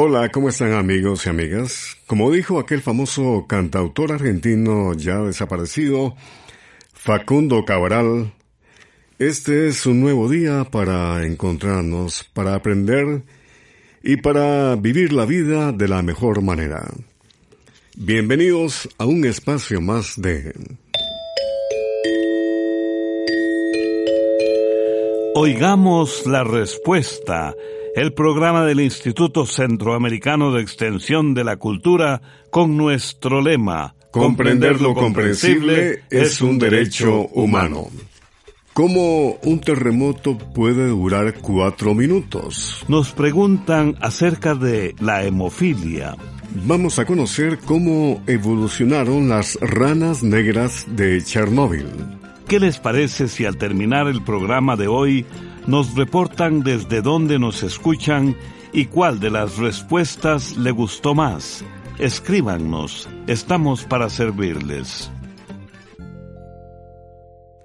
Hola, ¿cómo están amigos y amigas? Como dijo aquel famoso cantautor argentino ya desaparecido, Facundo Cabral, este es un nuevo día para encontrarnos, para aprender y para vivir la vida de la mejor manera. Bienvenidos a un espacio más de... Oigamos la respuesta el programa del Instituto Centroamericano de Extensión de la Cultura con nuestro lema Comprender lo comprensible es un derecho humano. ¿Cómo un terremoto puede durar cuatro minutos? Nos preguntan acerca de la hemofilia. Vamos a conocer cómo evolucionaron las ranas negras de Chernóbil. ¿Qué les parece si al terminar el programa de hoy nos reportan desde dónde nos escuchan y cuál de las respuestas le gustó más? Escríbanos, estamos para servirles.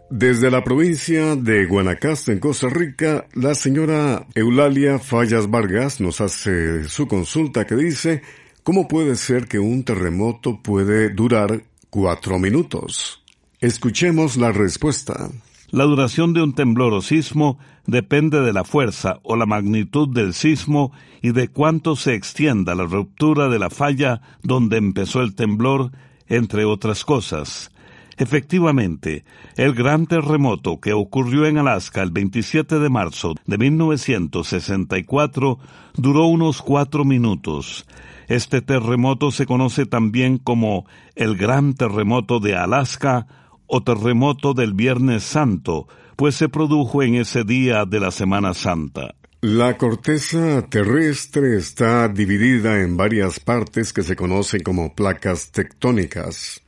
Desde la provincia de Guanacaste, en Costa Rica, la señora Eulalia Fallas Vargas nos hace su consulta que dice, ¿cómo puede ser que un terremoto puede durar cuatro minutos? Escuchemos la respuesta. La duración de un temblor o sismo depende de la fuerza o la magnitud del sismo y de cuánto se extienda la ruptura de la falla donde empezó el temblor, entre otras cosas. Efectivamente, el gran terremoto que ocurrió en Alaska el 27 de marzo de 1964 duró unos cuatro minutos. Este terremoto se conoce también como el Gran Terremoto de Alaska o terremoto del Viernes Santo, pues se produjo en ese día de la Semana Santa. La corteza terrestre está dividida en varias partes que se conocen como placas tectónicas.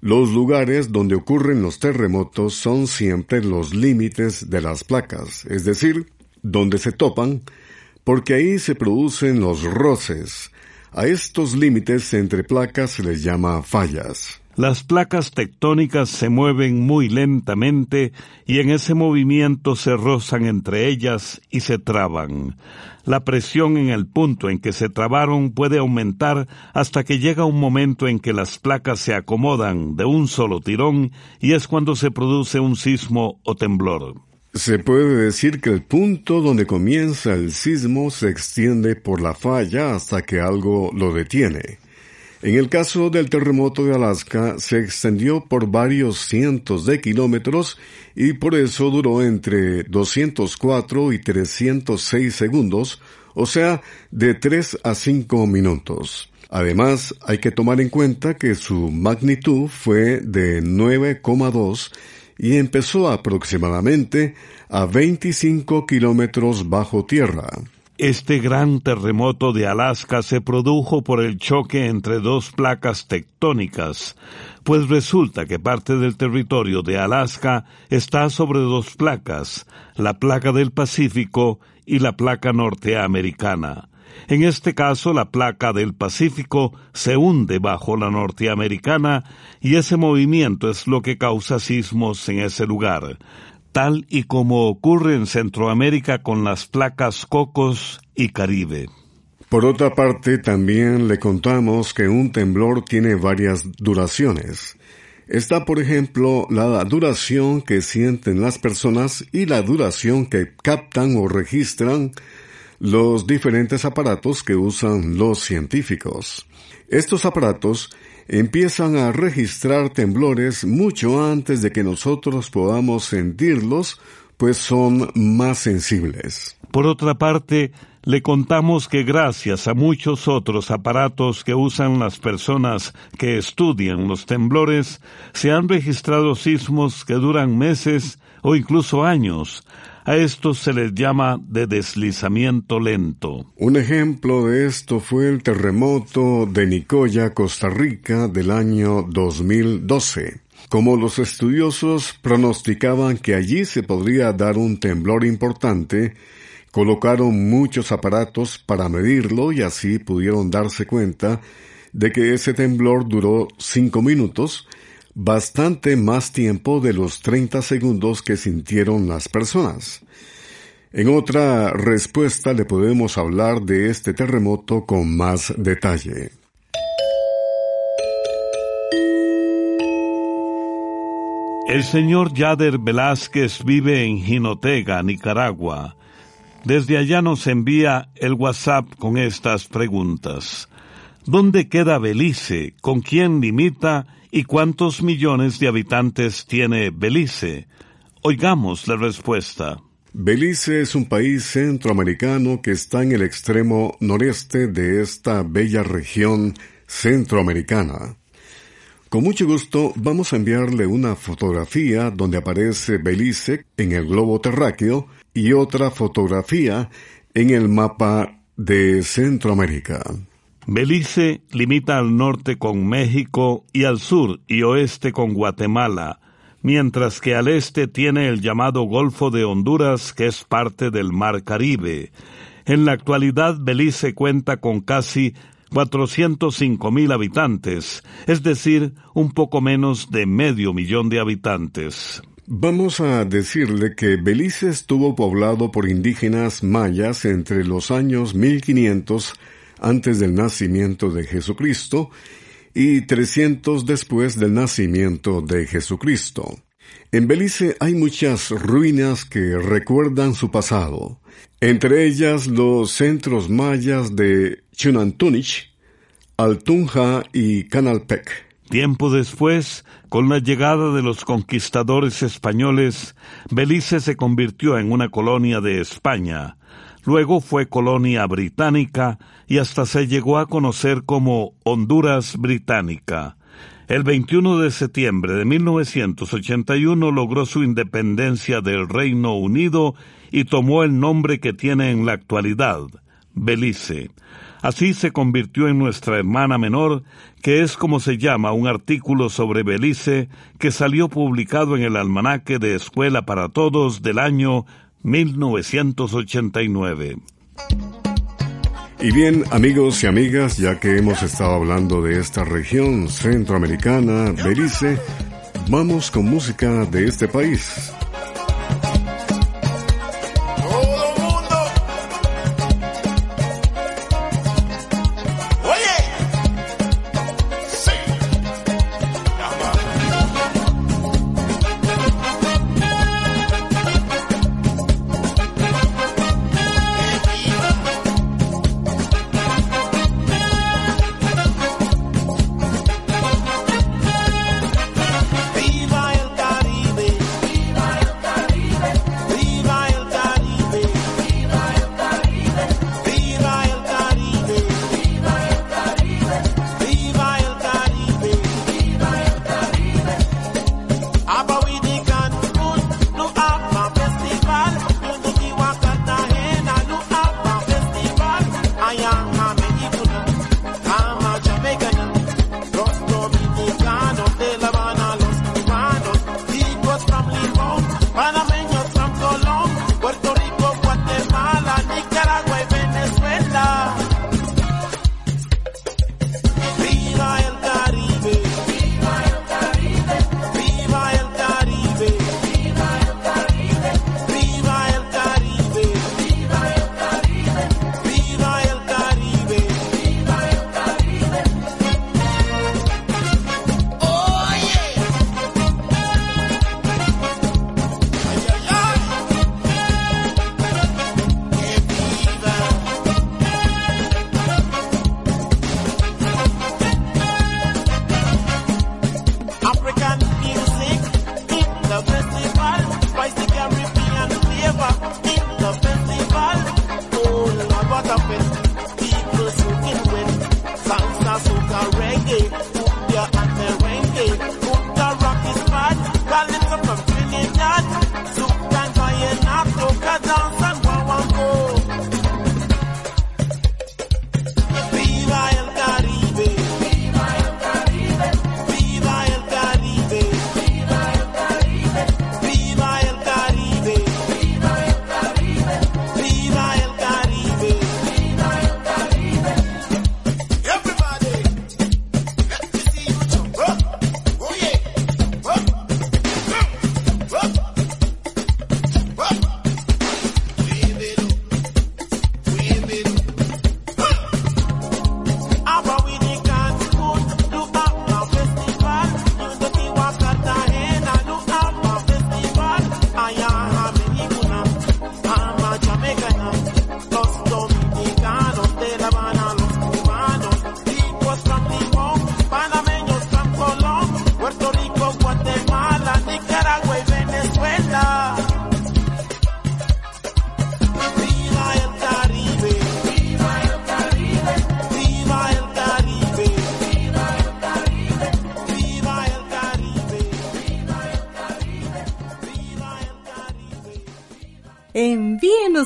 Los lugares donde ocurren los terremotos son siempre los límites de las placas, es decir, donde se topan, porque ahí se producen los roces. A estos límites entre placas se les llama fallas. Las placas tectónicas se mueven muy lentamente y en ese movimiento se rozan entre ellas y se traban. La presión en el punto en que se trabaron puede aumentar hasta que llega un momento en que las placas se acomodan de un solo tirón y es cuando se produce un sismo o temblor. Se puede decir que el punto donde comienza el sismo se extiende por la falla hasta que algo lo detiene. En el caso del terremoto de Alaska, se extendió por varios cientos de kilómetros y por eso duró entre 204 y 306 segundos, o sea, de 3 a 5 minutos. Además, hay que tomar en cuenta que su magnitud fue de 9,2 y empezó aproximadamente a 25 kilómetros bajo tierra. Este gran terremoto de Alaska se produjo por el choque entre dos placas tectónicas, pues resulta que parte del territorio de Alaska está sobre dos placas, la placa del Pacífico y la placa norteamericana. En este caso, la placa del Pacífico se hunde bajo la norteamericana y ese movimiento es lo que causa sismos en ese lugar tal y como ocurre en Centroamérica con las placas Cocos y Caribe. Por otra parte, también le contamos que un temblor tiene varias duraciones. Está, por ejemplo, la duración que sienten las personas y la duración que captan o registran los diferentes aparatos que usan los científicos. Estos aparatos empiezan a registrar temblores mucho antes de que nosotros podamos sentirlos, pues son más sensibles. Por otra parte, le contamos que gracias a muchos otros aparatos que usan las personas que estudian los temblores, se han registrado sismos que duran meses o incluso años. A estos se les llama de deslizamiento lento. Un ejemplo de esto fue el terremoto de Nicoya, Costa Rica, del año 2012. Como los estudiosos pronosticaban que allí se podría dar un temblor importante, Colocaron muchos aparatos para medirlo y así pudieron darse cuenta de que ese temblor duró cinco minutos, bastante más tiempo de los 30 segundos que sintieron las personas. En otra respuesta le podemos hablar de este terremoto con más detalle. El señor Yader Velázquez vive en Jinotega, Nicaragua. Desde allá nos envía el WhatsApp con estas preguntas. ¿Dónde queda Belice? ¿Con quién limita? ¿Y cuántos millones de habitantes tiene Belice? Oigamos la respuesta. Belice es un país centroamericano que está en el extremo noreste de esta bella región centroamericana. Con mucho gusto vamos a enviarle una fotografía donde aparece Belice en el globo terráqueo y otra fotografía en el mapa de Centroamérica. Belice limita al norte con México y al sur y oeste con Guatemala, mientras que al este tiene el llamado Golfo de Honduras, que es parte del Mar Caribe. En la actualidad, Belice cuenta con casi 405 mil habitantes, es decir, un poco menos de medio millón de habitantes. Vamos a decirle que Belice estuvo poblado por indígenas mayas entre los años 1500 antes del nacimiento de Jesucristo y 300 después del nacimiento de Jesucristo. En Belice hay muchas ruinas que recuerdan su pasado, entre ellas los centros mayas de Chunantunich, Altunja y Canalpec. Tiempo después, con la llegada de los conquistadores españoles, Belice se convirtió en una colonia de España. Luego fue colonia británica y hasta se llegó a conocer como Honduras Británica. El 21 de septiembre de 1981 logró su independencia del Reino Unido y tomó el nombre que tiene en la actualidad, Belice. Así se convirtió en nuestra hermana menor, que es como se llama un artículo sobre Belice que salió publicado en el Almanaque de Escuela para Todos del año 1989. Y bien, amigos y amigas, ya que hemos estado hablando de esta región centroamericana, Belice, vamos con música de este país.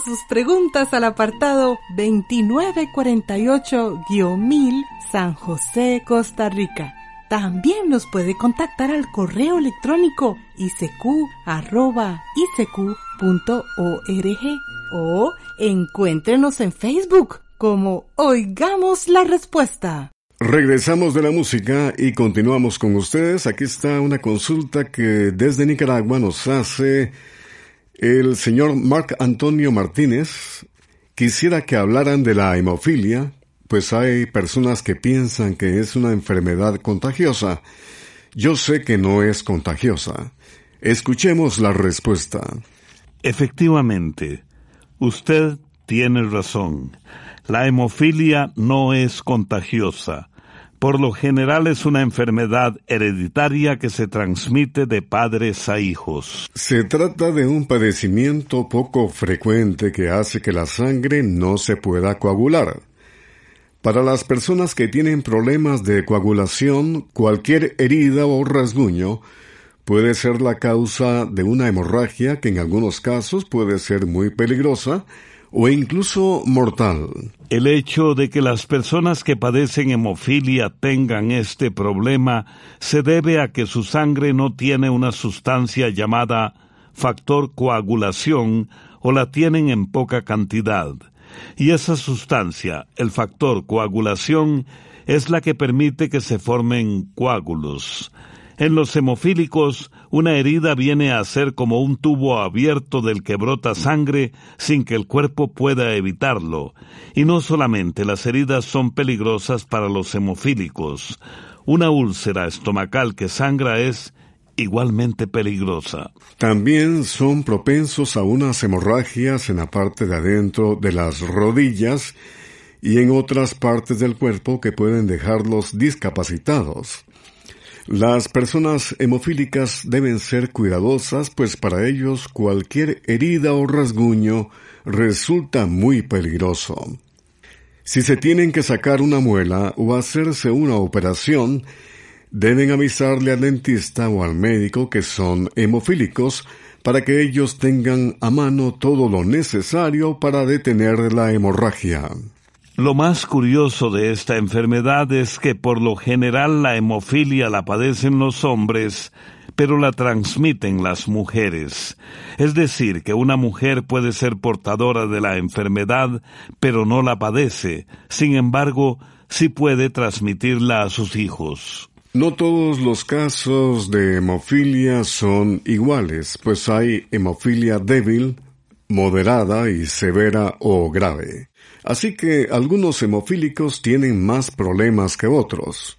Sus preguntas al apartado 2948-1000 San José, Costa Rica. También nos puede contactar al correo electrónico isq.org o encuéntrenos en Facebook como Oigamos la Respuesta. Regresamos de la música y continuamos con ustedes. Aquí está una consulta que desde Nicaragua nos hace el señor Marc Antonio Martínez. Quisiera que hablaran de la hemofilia, pues hay personas que piensan que es una enfermedad contagiosa. Yo sé que no es contagiosa. Escuchemos la respuesta. Efectivamente, usted tiene razón. La hemofilia no es contagiosa por lo general es una enfermedad hereditaria que se transmite de padres a hijos. Se trata de un padecimiento poco frecuente que hace que la sangre no se pueda coagular. Para las personas que tienen problemas de coagulación, cualquier herida o rasguño puede ser la causa de una hemorragia que en algunos casos puede ser muy peligrosa o incluso mortal. El hecho de que las personas que padecen hemofilia tengan este problema se debe a que su sangre no tiene una sustancia llamada factor coagulación o la tienen en poca cantidad. Y esa sustancia, el factor coagulación, es la que permite que se formen coágulos. En los hemofílicos, una herida viene a ser como un tubo abierto del que brota sangre sin que el cuerpo pueda evitarlo. Y no solamente las heridas son peligrosas para los hemofílicos. Una úlcera estomacal que sangra es igualmente peligrosa. También son propensos a unas hemorragias en la parte de adentro de las rodillas y en otras partes del cuerpo que pueden dejarlos discapacitados. Las personas hemofílicas deben ser cuidadosas, pues para ellos cualquier herida o rasguño resulta muy peligroso. Si se tienen que sacar una muela o hacerse una operación, deben avisarle al dentista o al médico que son hemofílicos para que ellos tengan a mano todo lo necesario para detener la hemorragia. Lo más curioso de esta enfermedad es que por lo general la hemofilia la padecen los hombres, pero la transmiten las mujeres. Es decir, que una mujer puede ser portadora de la enfermedad, pero no la padece. Sin embargo, sí puede transmitirla a sus hijos. No todos los casos de hemofilia son iguales, pues hay hemofilia débil, moderada y severa o grave. Así que algunos hemofílicos tienen más problemas que otros.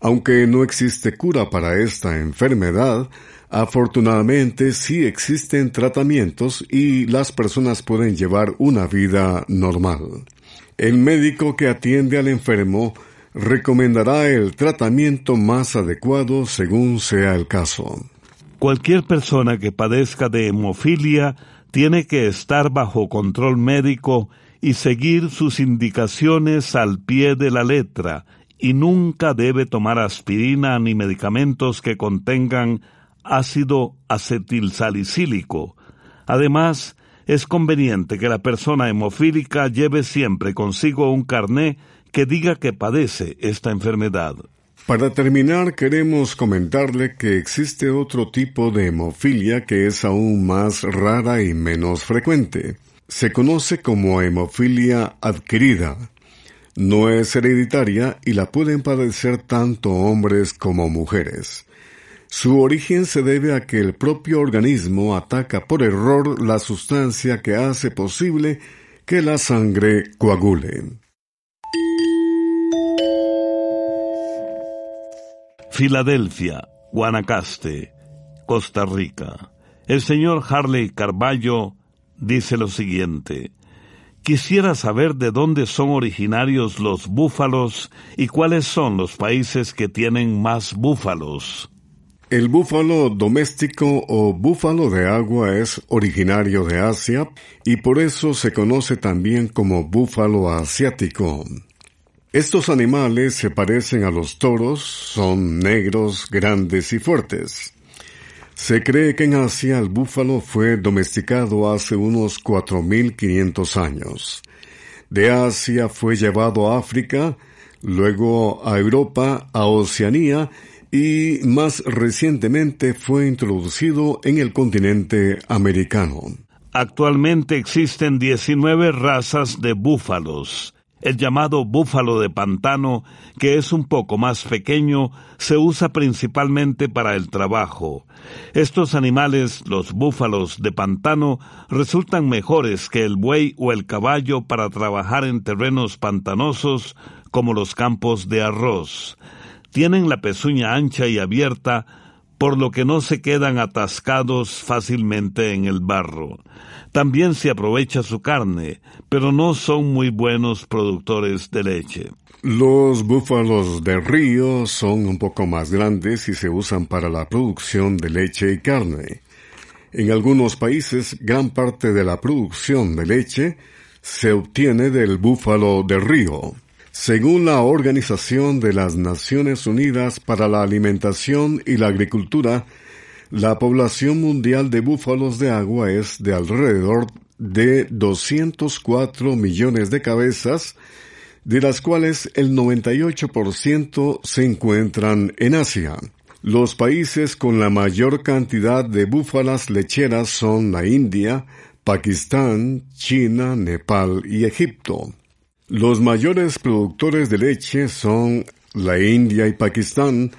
Aunque no existe cura para esta enfermedad, afortunadamente sí existen tratamientos y las personas pueden llevar una vida normal. El médico que atiende al enfermo recomendará el tratamiento más adecuado según sea el caso. Cualquier persona que padezca de hemofilia tiene que estar bajo control médico y seguir sus indicaciones al pie de la letra, y nunca debe tomar aspirina ni medicamentos que contengan ácido acetilsalicílico. Además, es conveniente que la persona hemofílica lleve siempre consigo un carné que diga que padece esta enfermedad. Para terminar, queremos comentarle que existe otro tipo de hemofilia que es aún más rara y menos frecuente. Se conoce como hemofilia adquirida. No es hereditaria y la pueden padecer tanto hombres como mujeres. Su origen se debe a que el propio organismo ataca por error la sustancia que hace posible que la sangre coagule. Filadelfia, Guanacaste, Costa Rica. El señor Harley Carballo dice lo siguiente. Quisiera saber de dónde son originarios los búfalos y cuáles son los países que tienen más búfalos. El búfalo doméstico o búfalo de agua es originario de Asia y por eso se conoce también como búfalo asiático. Estos animales se parecen a los toros, son negros, grandes y fuertes. Se cree que en Asia el búfalo fue domesticado hace unos 4.500 años. De Asia fue llevado a África, luego a Europa, a Oceanía y más recientemente fue introducido en el continente americano. Actualmente existen 19 razas de búfalos. El llamado búfalo de pantano, que es un poco más pequeño, se usa principalmente para el trabajo. Estos animales, los búfalos de pantano, resultan mejores que el buey o el caballo para trabajar en terrenos pantanosos como los campos de arroz. Tienen la pezuña ancha y abierta, por lo que no se quedan atascados fácilmente en el barro. También se aprovecha su carne, pero no son muy buenos productores de leche. Los búfalos de río son un poco más grandes y se usan para la producción de leche y carne. En algunos países, gran parte de la producción de leche se obtiene del búfalo de río. Según la Organización de las Naciones Unidas para la Alimentación y la Agricultura, la población mundial de búfalos de agua es de alrededor de 204 millones de cabezas, de las cuales el 98% se encuentran en Asia. Los países con la mayor cantidad de búfalas lecheras son la India, Pakistán, China, Nepal y Egipto. Los mayores productores de leche son la India y Pakistán,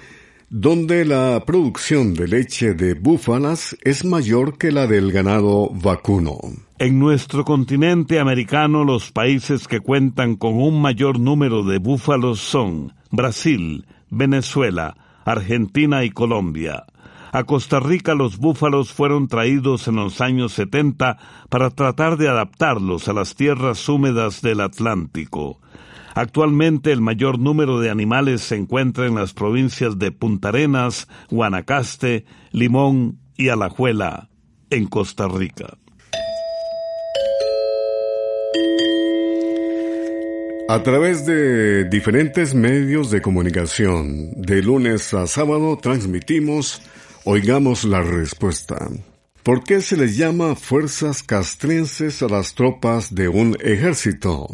donde la producción de leche de búfalas es mayor que la del ganado vacuno. En nuestro continente americano los países que cuentan con un mayor número de búfalos son Brasil, Venezuela, Argentina y Colombia. A Costa Rica los búfalos fueron traídos en los años 70 para tratar de adaptarlos a las tierras húmedas del Atlántico. Actualmente el mayor número de animales se encuentra en las provincias de Punta Arenas, Guanacaste, Limón y Alajuela, en Costa Rica. A través de diferentes medios de comunicación, de lunes a sábado transmitimos Oigamos la respuesta. ¿Por qué se les llama fuerzas castrenses a las tropas de un ejército?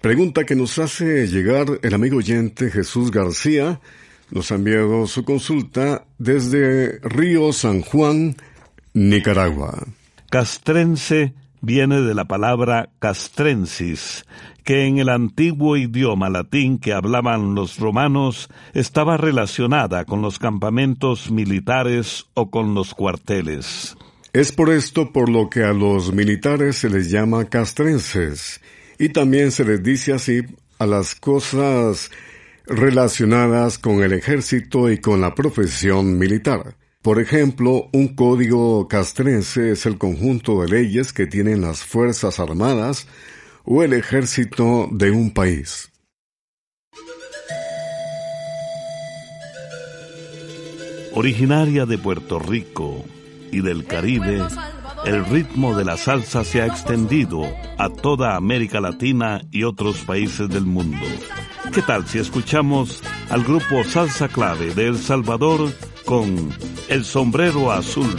Pregunta que nos hace llegar el amigo oyente Jesús García. Nos ha enviado su consulta desde Río San Juan, Nicaragua. Castrense viene de la palabra castrensis, que en el antiguo idioma latín que hablaban los romanos estaba relacionada con los campamentos militares o con los cuarteles. Es por esto por lo que a los militares se les llama castrenses, y también se les dice así a las cosas relacionadas con el ejército y con la profesión militar. Por ejemplo, un código castrense es el conjunto de leyes que tienen las Fuerzas Armadas o el ejército de un país. Originaria de Puerto Rico y del Caribe, el ritmo de la salsa se ha extendido a toda América Latina y otros países del mundo. ¿Qué tal si escuchamos al grupo Salsa Clave de El Salvador con El Sombrero Azul?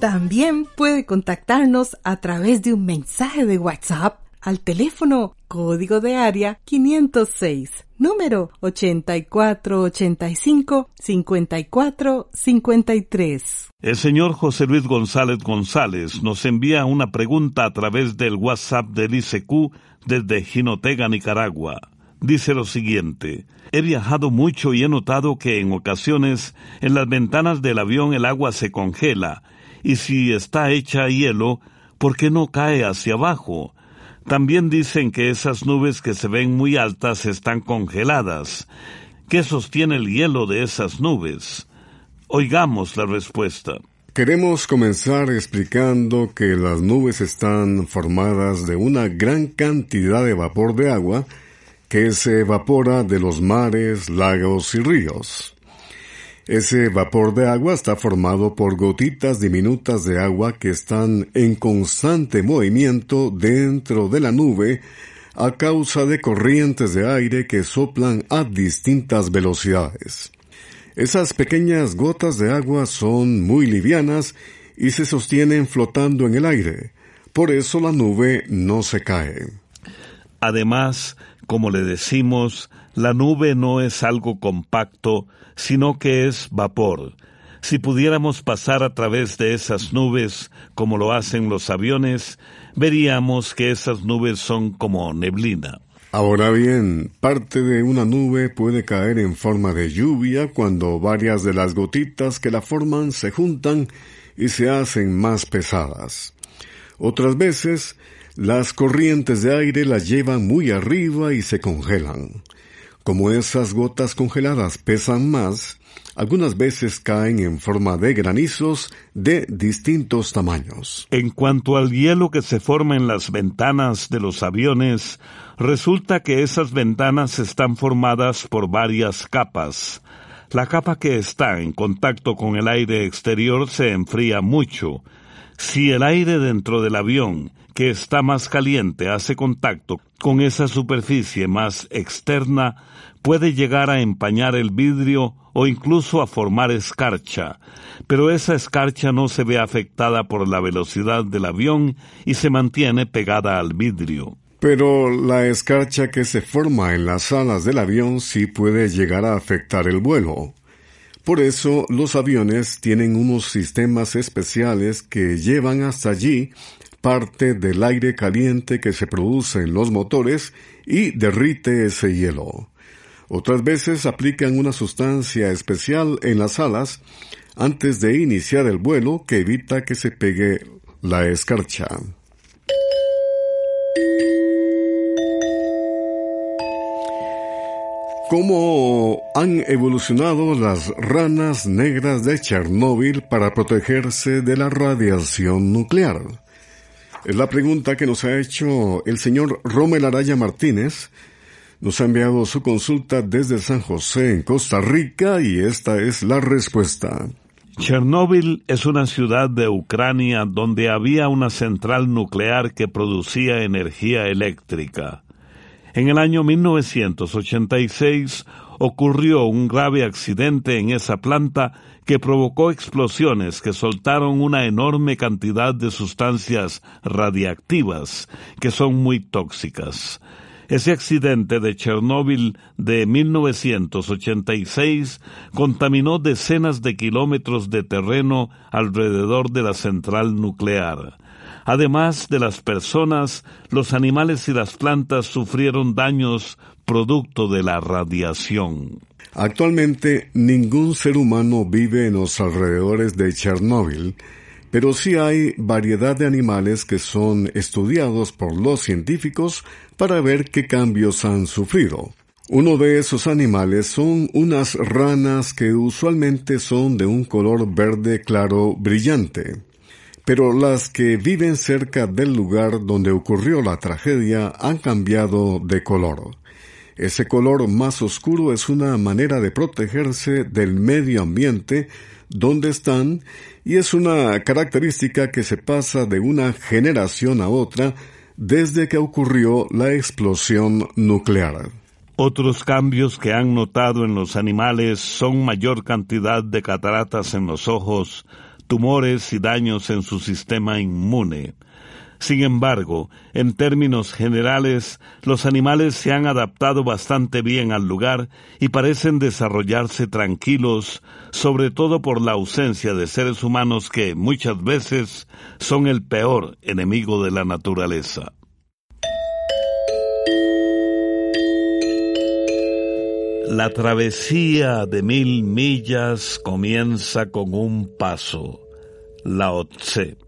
También puede contactarnos a través de un mensaje de WhatsApp al teléfono código de área 506, número 8485-5453. El señor José Luis González González nos envía una pregunta a través del WhatsApp del ICQ desde Jinotega, Nicaragua. Dice lo siguiente. He viajado mucho y he notado que en ocasiones en las ventanas del avión el agua se congela y si está hecha hielo, ¿por qué no cae hacia abajo? También dicen que esas nubes que se ven muy altas están congeladas. ¿Qué sostiene el hielo de esas nubes? Oigamos la respuesta. Queremos comenzar explicando que las nubes están formadas de una gran cantidad de vapor de agua que se evapora de los mares, lagos y ríos. Ese vapor de agua está formado por gotitas diminutas de agua que están en constante movimiento dentro de la nube a causa de corrientes de aire que soplan a distintas velocidades. Esas pequeñas gotas de agua son muy livianas y se sostienen flotando en el aire. Por eso la nube no se cae. Además, como le decimos, la nube no es algo compacto, sino que es vapor. Si pudiéramos pasar a través de esas nubes, como lo hacen los aviones, veríamos que esas nubes son como neblina. Ahora bien, parte de una nube puede caer en forma de lluvia cuando varias de las gotitas que la forman se juntan y se hacen más pesadas. Otras veces, las corrientes de aire las llevan muy arriba y se congelan. Como esas gotas congeladas pesan más, algunas veces caen en forma de granizos de distintos tamaños. En cuanto al hielo que se forma en las ventanas de los aviones, resulta que esas ventanas están formadas por varias capas. La capa que está en contacto con el aire exterior se enfría mucho. Si el aire dentro del avión que está más caliente hace contacto con esa superficie más externa, puede llegar a empañar el vidrio o incluso a formar escarcha, pero esa escarcha no se ve afectada por la velocidad del avión y se mantiene pegada al vidrio. Pero la escarcha que se forma en las alas del avión sí puede llegar a afectar el vuelo. Por eso los aviones tienen unos sistemas especiales que llevan hasta allí parte del aire caliente que se produce en los motores y derrite ese hielo. Otras veces aplican una sustancia especial en las alas antes de iniciar el vuelo que evita que se pegue la escarcha. ¿Cómo han evolucionado las ranas negras de Chernóbil para protegerse de la radiación nuclear? Es la pregunta que nos ha hecho el señor Romel Araya Martínez. Nos ha enviado su consulta desde San José, en Costa Rica, y esta es la respuesta. Chernóbil es una ciudad de Ucrania donde había una central nuclear que producía energía eléctrica. En el año 1986 ocurrió un grave accidente en esa planta que provocó explosiones que soltaron una enorme cantidad de sustancias radiactivas que son muy tóxicas. Ese accidente de Chernóbil de 1986 contaminó decenas de kilómetros de terreno alrededor de la central nuclear. Además de las personas, los animales y las plantas sufrieron daños producto de la radiación. Actualmente ningún ser humano vive en los alrededores de Chernóbil, pero sí hay variedad de animales que son estudiados por los científicos para ver qué cambios han sufrido. Uno de esos animales son unas ranas que usualmente son de un color verde claro brillante. Pero las que viven cerca del lugar donde ocurrió la tragedia han cambiado de color. Ese color más oscuro es una manera de protegerse del medio ambiente donde están y es una característica que se pasa de una generación a otra desde que ocurrió la explosión nuclear. Otros cambios que han notado en los animales son mayor cantidad de cataratas en los ojos, tumores y daños en su sistema inmune. Sin embargo, en términos generales, los animales se han adaptado bastante bien al lugar y parecen desarrollarse tranquilos, sobre todo por la ausencia de seres humanos que muchas veces son el peor enemigo de la naturaleza. La travesía de mil millas comienza con un paso. Lao Tse.